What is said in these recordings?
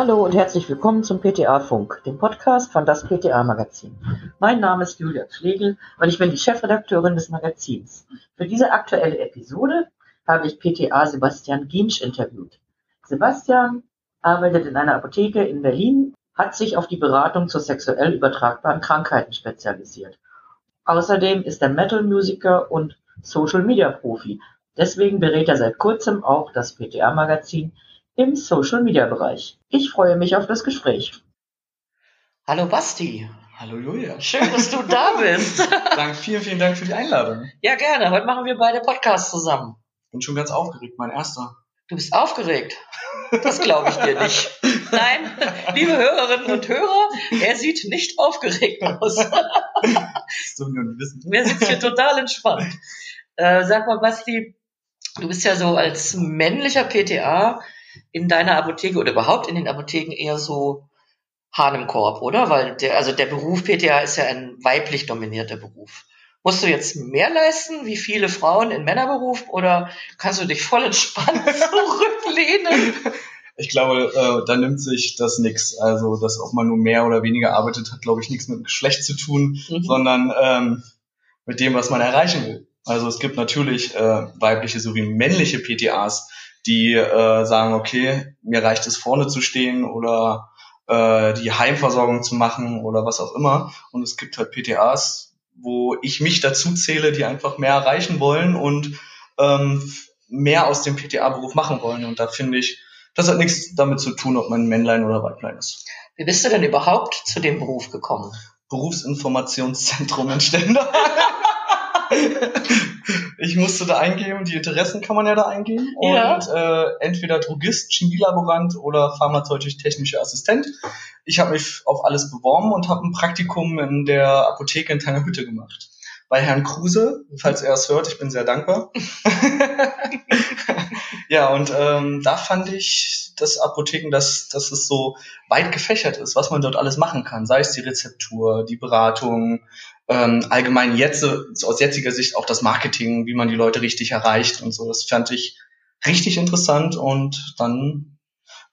Hallo und herzlich willkommen zum PTA Funk, dem Podcast von das PTA Magazin. Mein Name ist Julia Schlegel und ich bin die Chefredakteurin des Magazins. Für diese aktuelle Episode habe ich PTA Sebastian Giensch interviewt. Sebastian arbeitet in einer Apotheke in Berlin, hat sich auf die Beratung zu sexuell übertragbaren Krankheiten spezialisiert. Außerdem ist er Metal-Musiker und Social-Media-Profi. Deswegen berät er seit kurzem auch das PTA-Magazin im Social-Media-Bereich. Ich freue mich auf das Gespräch. Hallo Basti. Hallo Julia. Schön, dass du da bist. Dank, vielen, vielen Dank für die Einladung. Ja, gerne. Heute machen wir beide Podcasts zusammen. Bin schon ganz aufgeregt, mein erster. Du bist aufgeregt. Das glaube ich dir nicht. Nein, liebe Hörerinnen und Hörer, er sieht nicht aufgeregt aus. So nur nicht wissen. Er sitzt hier total entspannt. Äh, sag mal, Basti, du bist ja so als männlicher PTA in deiner Apotheke oder überhaupt in den Apotheken eher so Hahn im Korb, oder? Weil der, also der Beruf PTA ist ja ein weiblich dominierter Beruf. Musst du jetzt mehr leisten wie viele Frauen in Männerberuf oder kannst du dich voll entspannt zurücklehnen? Ich glaube, äh, da nimmt sich das nix. Also, dass ob man nur mehr oder weniger arbeitet, hat, glaube ich, nichts mit dem Geschlecht zu tun, Mhm. sondern ähm, mit dem, was man erreichen will. Also es gibt natürlich äh, weibliche sowie männliche PTAs, die äh, sagen, okay, mir reicht es vorne zu stehen oder äh, die Heimversorgung zu machen oder was auch immer. Und es gibt halt PTAs, wo ich mich dazu zähle, die einfach mehr erreichen wollen und ähm, mehr aus dem PTA-Beruf machen wollen. Und da finde ich, das hat nichts damit zu tun, ob man Männlein oder Weiblein ist. Wie bist du denn überhaupt zu dem Beruf gekommen? Berufsinformationszentrum in Stendal. ich musste da eingeben, die Interessen kann man ja da eingeben. Ja. Und äh, entweder Drogist, Chemielaborant oder pharmazeutisch-technischer Assistent. Ich habe mich auf alles beworben und habe ein Praktikum in der Apotheke in Tangerhütte gemacht. Bei Herrn Kruse, falls er es hört, ich bin sehr dankbar. ja, und ähm, da fand ich das Apotheken, dass, dass es so weit gefächert ist, was man dort alles machen kann. Sei es die Rezeptur, die Beratung, ähm, allgemein jetzt so aus jetziger Sicht auch das Marketing, wie man die Leute richtig erreicht und so. Das fand ich richtig interessant und dann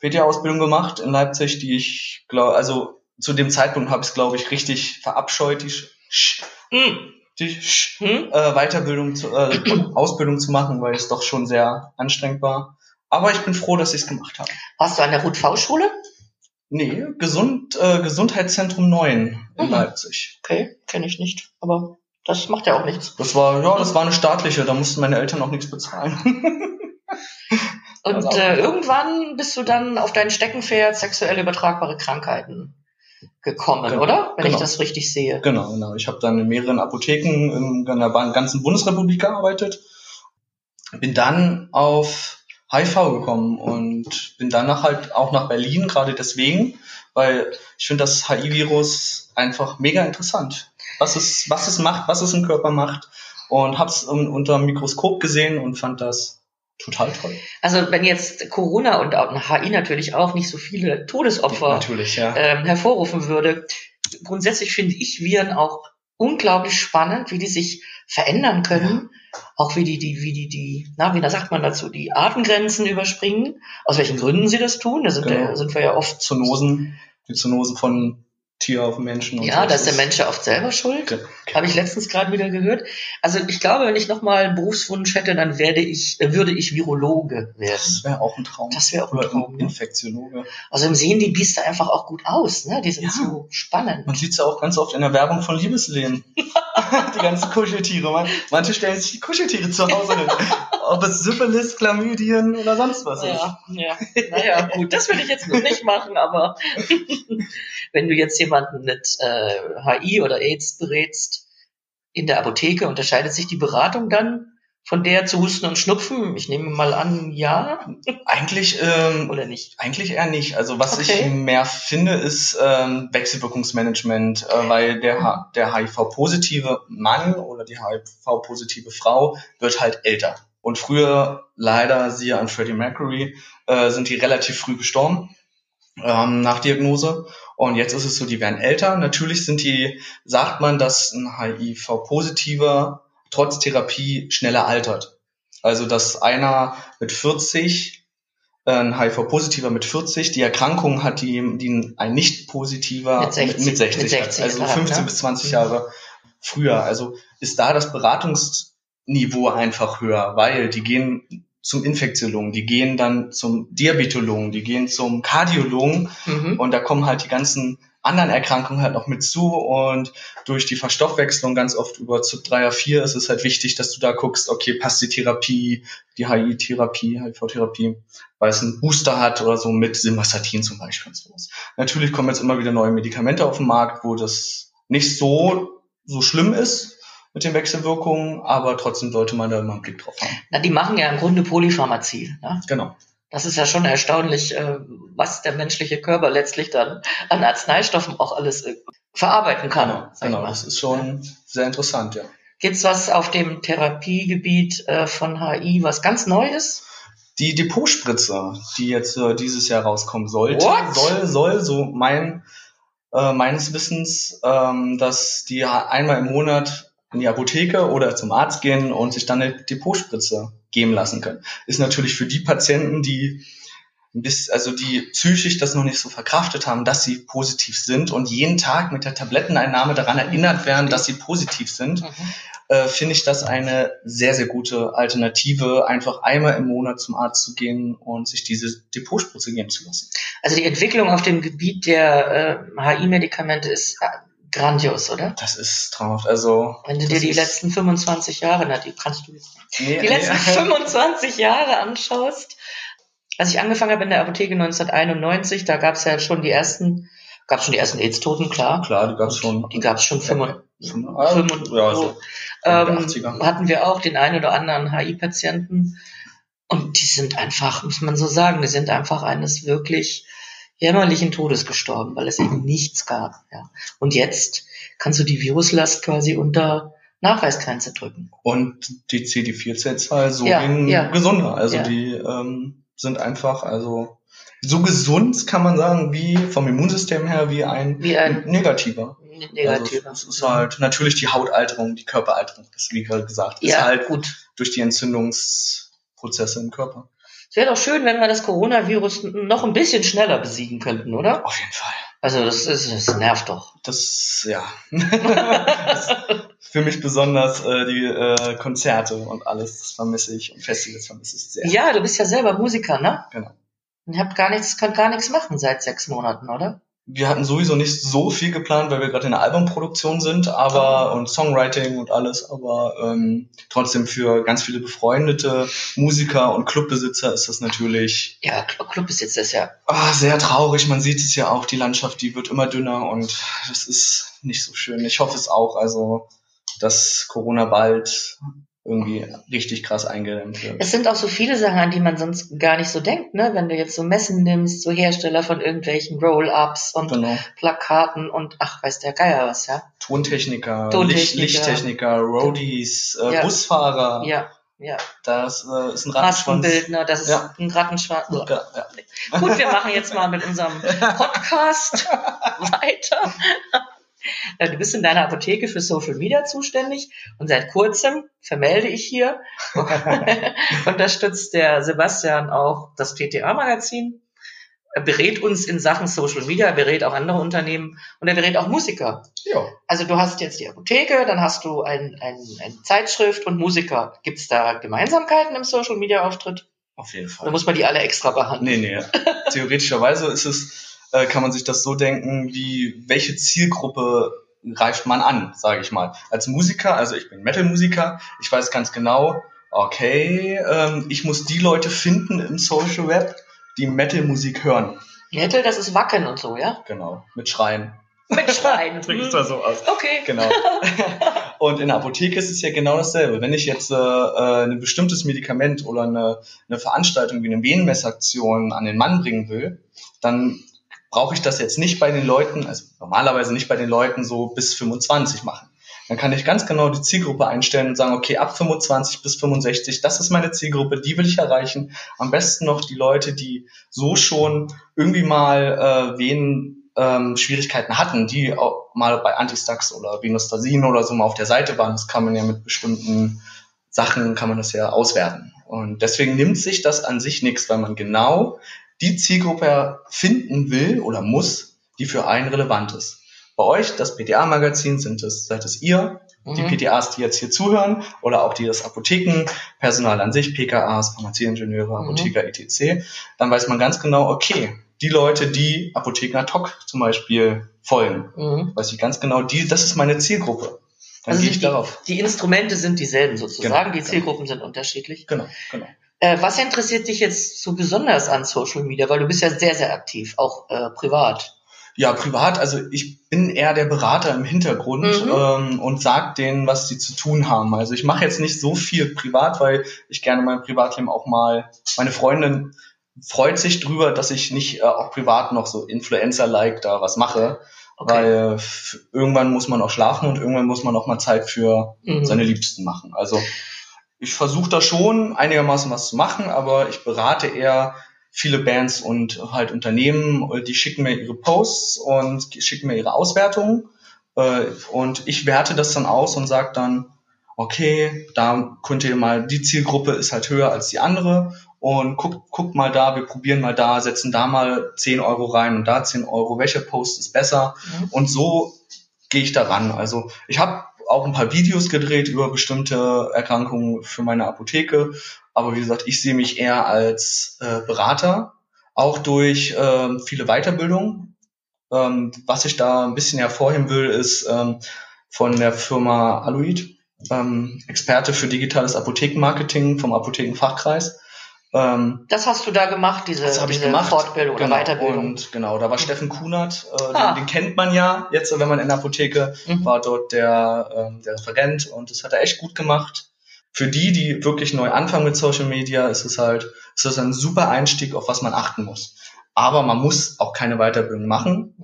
PTA-Ausbildung gemacht in Leipzig, die ich glaube, also zu dem Zeitpunkt habe ich es glaube ich richtig verabscheut, die, Sch- Hm. die Sch- Hm? äh, Weiterbildung, zu, äh, Ausbildung zu machen, weil es doch schon sehr anstrengend war. Aber ich bin froh, dass ich es gemacht habe. Warst du an der Ruth-V-Schule? Nee, Gesund, äh, Gesundheitszentrum 9 in Mhm. Leipzig. Okay, kenne ich nicht. Aber das macht ja auch nichts. Das war, ja, das war eine staatliche, da mussten meine Eltern auch nichts bezahlen. Und äh, irgendwann bist du dann auf dein Steckenpferd sexuell übertragbare Krankheiten gekommen, Genau, oder? Wenn ich genau. das richtig sehe. genau, genau. Ich habe dann in mehreren Apotheken in der ganzen Bundesrepublik gearbeitet. Bin dann auf HIV gekommen und bin danach halt auch nach Berlin, gerade deswegen, weil ich finde das HIV-Virus einfach mega interessant. Was es, was es macht, was es im Körper macht. Und habe es unter dem Mikroskop gesehen und fand das total toll. Also wenn jetzt Corona und auch HI natürlich auch nicht so viele Todesopfer Natürlich, ja. ähm, hervorrufen würde. Grundsätzlich finde ich Viren auch unglaublich spannend, wie die sich verändern können. Auch wie die, die, wie die, die, na, wie da sagt man dazu, die Artengrenzen überspringen. Aus welchen Gründen sie das tun, da sind, Genau. wir, sind wir ja oft, Zoonosen, die Zoonosen von Tier auf Menschen. Und ja, so. da ist der Mensch ja oft selber schuld. Ge- Habe ich letztens gerade wieder gehört. Also ich glaube, wenn ich nochmal einen Berufswunsch hätte, dann werde ich, äh, würde ich Virologe werden. Das wäre auch ein Traum. Das wäre auch ein Oder Traum. Ne? Infektiologe. Außerdem sehen die Biester einfach auch gut aus, ne? Die sind Ja. so spannend. Man sieht es ja auch ganz oft in der Werbung von Liebeslehen. die ganzen Kuscheltiere. Man, manche stellen sich die Kuscheltiere zu Hause hin. Ob es Syphilis, Chlamydien oder sonst was ist. Ja, ja. Naja, gut, das will ich jetzt noch nicht machen, aber wenn du jetzt jemanden mit äh, HI oder AIDS berätst in der Apotheke, unterscheidet sich die Beratung dann von der zu Husten und Schnupfen? Ich nehme mal an, ja Eigentlich, ähm, oder nicht? eigentlich eher nicht. Also was Okay. ich mehr finde, ist ähm, Wechselwirkungsmanagement, äh, weil der, H- der HIV-positive Mann oder die HIV-positive Frau wird halt älter. Und früher, leider, siehe an Freddie Mercury, äh, sind die relativ früh gestorben ähm, nach Diagnose. Und jetzt ist es so, die werden älter. Natürlich sind die, sagt man, dass ein HIV-positiver trotz Therapie schneller altert. Also, dass einer mit 40 ein HIV-Positiver mit 40 die Erkrankung hat, die, die ein Nicht-Positiver Mit 60, mit 60, mit 60 also gehabt, 15 ne? bis 20 Mhm. Jahre früher. Also ist da das Beratungsniveau einfach höher, weil die gehen zum Infektiologen, die gehen dann zum Diabetologen, die gehen zum Kardiologen Mhm. und da kommen halt die ganzen anderen Erkrankungen halt noch mit zu und durch die Verstoffwechslung ganz oft über zu 3 4 ist es halt wichtig, dass du da guckst, okay, passt die Therapie, die HI-Therapie, HIV-Therapie, weil es einen Booster hat oder so mit Simvastatin zum Beispiel und sowas. Natürlich kommen jetzt immer wieder neue Medikamente auf den Markt, wo das nicht so, so schlimm ist mit den Wechselwirkungen, aber trotzdem sollte man da immer einen Blick drauf haben. Na, die machen ja im Grunde Polypharmazie. Ne? Genau. Das ist ja schon erstaunlich, äh, was der menschliche Körper letztlich dann an Arzneistoffen auch alles äh, verarbeiten kann. Genau, genau. Das ist schon sehr interessant, ja. Gibt's was auf dem Therapiegebiet äh, von HI, was ganz neu ist? Die Depotspritze, die jetzt dieses Jahr rauskommen sollte, What? soll, soll, so mein, äh, meines Wissens, ähm, dass die einmal im Monat in die Apotheke oder zum Arzt gehen und sich dann eine Depotspritze geben lassen können. Ist natürlich für die Patienten, die bisschen, also die psychisch das noch nicht so verkraftet haben, dass sie positiv sind und jeden Tag mit der Tabletteneinnahme daran erinnert werden, dass sie positiv sind, Mhm. äh, finde ich das eine sehr, sehr gute Alternative, einfach einmal im Monat zum Arzt zu gehen und sich diese Depotspritze geben zu lassen. Also die Entwicklung auf dem Gebiet der äh, HI-Medikamente ist äh, grandios, oder? Das ist traumhaft. Also Wenn du dir die letzten 25 Jahre, na, die kannst du jetzt nee, die letzten nee. 25 Jahre anschaust, als ich angefangen habe in der Apotheke 1991, da gab es ja schon die ersten, gab schon die ersten AIDS-Toten, klar. Klar, die gab's schon. Die gab es schon 95. Ja, ja, so. ähm, 80er. hatten wir auch den einen oder anderen HI-Patienten. Und die sind einfach, muss man so sagen, die sind einfach eines wirklich jämmerlichen Todes gestorben, weil es eben nichts gab. Ja. Und jetzt kannst du die Viruslast quasi unter Nachweisgrenze drücken. Und die CD4-Zellzahl so Ja, ein ja. gesunder. Also Ja. die ähm, sind einfach, also so gesund kann man sagen, wie vom Immunsystem her, wie ein, Wie ein negativer. negativer. Also es ist halt natürlich die Hautalterung, die Körperalterung, das wie gerade gesagt, ist ja, halt gut. durch die Entzündungsprozesse im Körper. Wäre doch schön, wenn wir das Coronavirus noch ein bisschen schneller besiegen könnten, oder? Auf jeden Fall. Also das, ist, das nervt doch. Das, ja. das für mich besonders äh, die äh, Konzerte und alles, das vermisse ich und Festivals vermisse ich sehr. Ja, du bist ja selber Musiker, ne? Genau. Und habt gar nichts, könnt gar nichts machen seit sechs Monaten, oder? Wir hatten sowieso nicht so viel geplant, weil wir gerade in der Albumproduktion sind, aber und Songwriting und alles, aber ähm, trotzdem für ganz viele befreundete Musiker und Clubbesitzer ist das natürlich Ja, Cl- Clubbesitz ist ja. ah, sehr traurig. Man sieht es ja auch, die Landschaft, die wird immer dünner und das ist nicht so schön. Ich hoffe es auch, also dass Corona bald irgendwie richtig krass eingedämmt wird. Es sind auch so viele Sachen, an die man sonst gar nicht so denkt, ne? Wenn du jetzt so Messen nimmst, so Hersteller von irgendwelchen Roll-Ups und Genau. Plakaten und ach, weiß der Geier was, ja? Tontechniker, Tontechniker. Licht, Lichttechniker, Roadies, äh, Ja. Busfahrer. Ja, ja. Das äh, ist ein Rattenschwanz. Maskenbildner, das ist Ja. ein Rattenschwanz. Ja, ja. Gut, wir machen jetzt mal mit unserem Podcast weiter. Du bist in deiner Apotheke für Social Media zuständig und seit kurzem, vermelde ich hier, unterstützt der Sebastian auch das PTA-Magazin. Er berät uns in Sachen Social Media, er berät auch andere Unternehmen und er berät auch Musiker. ja. Also du hast jetzt die Apotheke, dann hast du ein, ein, eine Zeitschrift und Musiker. Gibt es da Gemeinsamkeiten im Social Media Auftritt? Auf jeden Fall. muss man die alle extra behandeln? Nee, nee. Theoretischerweise ist es, äh, kann man sich das so denken, wie welche Zielgruppe greift man an, sage ich mal. Als Musiker, also ich bin Metal-Musiker, ich weiß ganz genau, okay, ähm, ich muss die Leute finden im Social Web, die Metal-Musik hören. Metal, das ist Wacken und so, ja? Genau, mit Schreien. Mit Schreien. Drückt zwar so aus. Okay. Genau. Und in der Apotheke ist es ja genau dasselbe. Wenn ich jetzt äh, äh, ein bestimmtes Medikament oder eine, eine Veranstaltung wie eine Venenmessaktion an den Mann bringen will, dann brauche ich das jetzt nicht bei den Leuten, also normalerweise nicht bei den Leuten so bis 25 machen. Dann kann ich ganz genau die Zielgruppe einstellen und sagen, okay, ab 25 bis 65, das ist meine Zielgruppe, die will ich erreichen. Am besten noch die Leute, die so schon irgendwie mal äh, Venen ähm, Schwierigkeiten hatten, die auch mal bei Antistax oder Venostasin oder so mal auf der Seite waren. Das kann man ja mit bestimmten Sachen, kann man das ja auswerten. Und deswegen nimmt sich das an sich nichts, weil man genau die Zielgruppe finden will oder muss, die für einen relevant ist. Bei euch, das PTA-Magazin, sind es, seid es ihr, die Mhm. PTAs, die jetzt hier zuhören, oder auch die das Apotheken, Personal an sich, PKAs, Pharmazieingenieure, Mhm. Apotheker, etc., dann weiß man ganz genau, okay, die Leute, die Apotheker TOC zum Beispiel folgen, Mhm. weiß ich ganz genau, die, das ist meine Zielgruppe. Dann Also gehe die, ich darauf. die Instrumente sind dieselben sozusagen, Genau, die genau. Zielgruppen sind unterschiedlich. Genau, genau. Äh, was interessiert dich jetzt so besonders an Social Media? Weil du bist ja sehr, sehr aktiv, auch äh, privat. Ja, privat, also ich bin eher der Berater im Hintergrund Mhm. ähm, und sag denen, was sie zu tun haben. Also ich mache jetzt nicht so viel privat, weil ich gerne mein Privatleben auch mal, meine Freundin freut sich drüber, dass ich nicht äh, auch privat noch so Influencer-like da was mache, Okay. weil irgendwann muss man auch schlafen und irgendwann muss man auch mal Zeit für Mhm. seine Liebsten machen. Also ich versuche da schon einigermaßen was zu machen, aber ich berate eher viele Bands und halt Unternehmen, die schicken mir ihre Posts und schicken mir ihre Auswertungen äh, und ich werte das dann aus und sage dann, okay, da könnt ihr mal, die Zielgruppe ist halt höher als die andere und guckt guckt mal da, wir probieren mal da, setzen da mal 10 Euro rein und da 10 Euro, welcher Post ist besser Mhm. und so gehe ich daran. Also ich habe auch ein paar Videos gedreht über bestimmte Erkrankungen für meine Apotheke. Aber wie gesagt, ich sehe mich eher als äh, Berater, auch durch ähm, viele Weiterbildungen. Ähm, was ich da ein bisschen hervorheben will, ist ähm, von der Firma Aluid, ähm, Experte für digitales Apothekenmarketing vom Apothekenfachkreis. Ähm, Das hast du da gemacht, diese, das habe ich diese gemacht. Fortbildung oder genau. Weiterbildung. Und genau, da war Steffen Kunert, äh, Ah. den, den kennt man ja jetzt, wenn man in der Apotheke Mhm. war dort der, ähm, der Referent und das hat er echt gut gemacht. Für die, die wirklich neu anfangen mit Social Media, ist es halt, ist das ein super Einstieg, auf was man achten muss. Aber man muss auch keine Weiterbildung machen.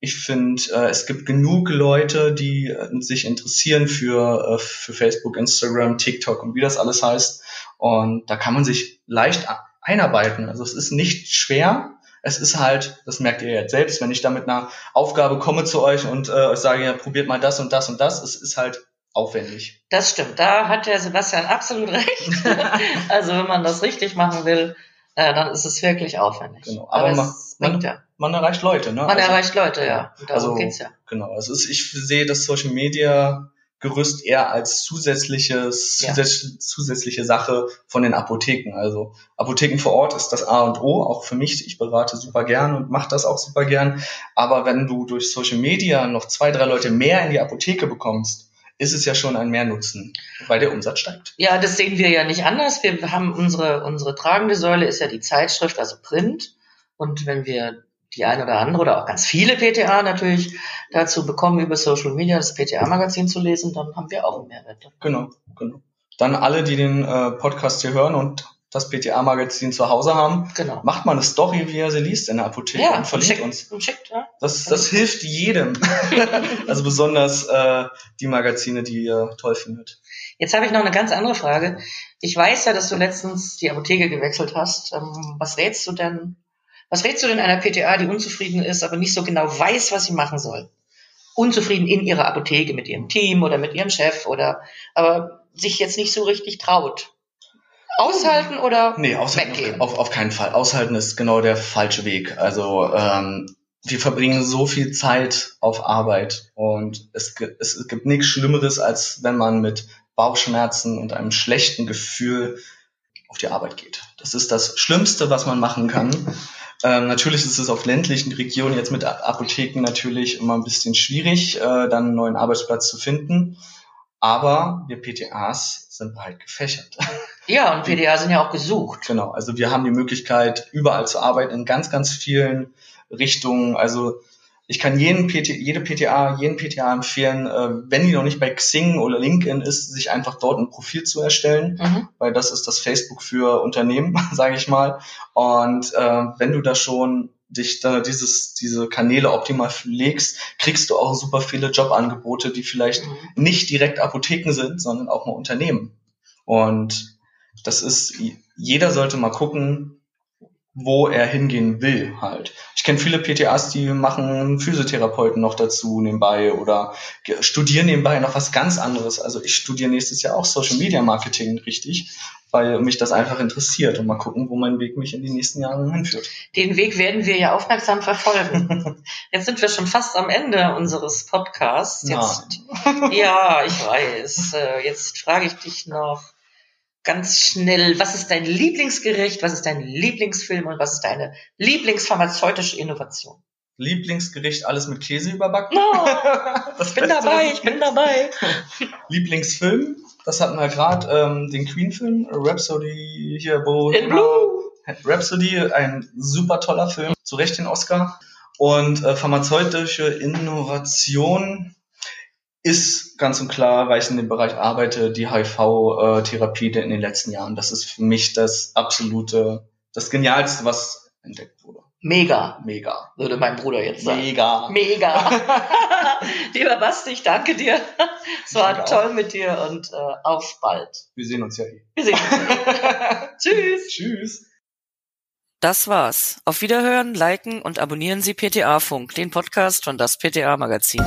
Ich finde, äh, es gibt genug Leute, die äh, sich interessieren für, äh, für Facebook, Instagram, TikTok und wie das alles heißt. Und da kann man sich leicht einarbeiten. Also es ist nicht schwer. Es ist halt, das merkt ihr jetzt selbst, wenn ich da mit einer Aufgabe komme zu euch und äh, euch sage, ja, probiert mal das und das und das, es ist halt aufwendig. Das stimmt, da hat der Sebastian absolut recht. also wenn man das richtig machen will, äh, dann ist es wirklich aufwendig. Genau. Aber Aber, bringt ja. Man erreicht Leute, ne? Man Also- erreicht Leute, ja. Und darum Also- geht's ja. Genau. Es ist, ich sehe das Social Media Gerüst eher als zusätzliches, Ja. zusätzliche, zusätzliche Sache von den Apotheken. Also Apotheken vor Ort ist das A und O, auch für mich. Ich berate super gern und mache das auch super gern. Aber wenn du durch Social Media noch zwei, drei Leute mehr in die Apotheke bekommst, ist es ja schon ein Mehrnutzen, weil der Umsatz steigt. Ja, das sehen wir ja nicht anders. Wir haben unsere, unsere tragende Säule ist ja die Zeitschrift, also Print. Und wenn wir die eine oder andere oder auch ganz viele PTA natürlich dazu bekommen, über Social Media das PTA-Magazin zu lesen, dann haben wir auch einen Mehrwert. Genau, genau. Dann alle, die den äh, Podcast hier hören und das PTA-Magazin zu Hause haben, Genau. macht mal eine Story, wie er sie liest in der Apotheke Ja, und und verlinkt schickt, uns. und schickt, ja. Das, das hilft jedem. also besonders äh, die Magazine, die ihr toll findet. Jetzt habe ich noch eine ganz andere Frage. Ich weiß ja, dass du letztens die Apotheke gewechselt hast. Ähm, was rätst du denn? Was rätst du denn einer PTA, die unzufrieden ist, aber nicht so genau weiß, was sie machen soll? Unzufrieden in ihrer Apotheke mit ihrem Team oder mit ihrem Chef oder aber sich jetzt nicht so richtig traut. Aushalten oder Nee, aushalten weggehen? auf, auf keinen Fall. Aushalten ist genau der falsche Weg. Also ähm, wir verbringen so viel Zeit auf Arbeit und es, es gibt nichts Schlimmeres, als wenn man mit Bauchschmerzen und einem schlechten Gefühl auf die Arbeit geht. Das ist das Schlimmste, was man machen kann. Ähm, natürlich ist es auf ländlichen Regionen jetzt mit Apotheken natürlich immer ein bisschen schwierig, äh, dann einen neuen Arbeitsplatz zu finden. Aber wir PTAs sind breit gefächert. Ja, und PTA sind ja auch gesucht. Genau, also wir haben die Möglichkeit, überall zu arbeiten, in ganz, ganz vielen Richtungen. Also ich kann jeden PT, jede PTA, jeden PTA empfehlen, äh, wenn die noch nicht bei Xing oder LinkedIn ist, sich einfach dort ein Profil zu erstellen, Mhm. weil das ist das Facebook für Unternehmen, sage ich mal. Und äh, wenn du da schon dich da dieses, diese Kanäle optimal legst, kriegst du auch super viele Jobangebote, die vielleicht Mhm. nicht direkt Apotheken sind, sondern auch mal Unternehmen. Und das ist, jeder sollte mal gucken, wo er hingehen will halt. Ich kenne viele PTAs, die machen Physiotherapeuten noch dazu nebenbei oder studieren nebenbei noch was ganz anderes. Also ich studiere nächstes Jahr auch Social Media Marketing richtig weil mich das einfach interessiert und mal gucken, wo mein Weg mich in die nächsten Jahre hinführt. Den Weg werden wir ja aufmerksam verfolgen. Jetzt sind wir schon fast am Ende unseres Podcasts. Jetzt, ja, ich weiß. Äh, jetzt frage ich dich noch ganz schnell, was ist dein Lieblingsgericht, was ist dein Lieblingsfilm und was ist deine Lieblingspharmazeutische Innovation? Lieblingsgericht alles mit Käse überbacken. No, ich bin dabei, ich bin dabei. Lieblingsfilm, das hatten wir gerade, ähm, den Queen-Film, Rhapsody hier, Bo. In Blue. Rhapsody, ein super toller Film, zu Recht den Oscar. Und äh, pharmazeutische Innovation ist ganz und klar, weil ich in dem Bereich arbeite, die HIV-Therapie in den letzten Jahren. Das ist für mich das absolute, das Genialste, was entdeckt wurde. Mega. Mega. Würde mein Bruder jetzt sagen. Mega. Mega. Lieber Basti, ich danke dir. Es war danke toll mit dir und äh, auf bald. Wir sehen uns ja eh. Wir sehen uns. Tschüss. Tschüss. Das war's. Auf Wiederhören, liken und abonnieren Sie PTA Funk, den Podcast von das PTA Magazin.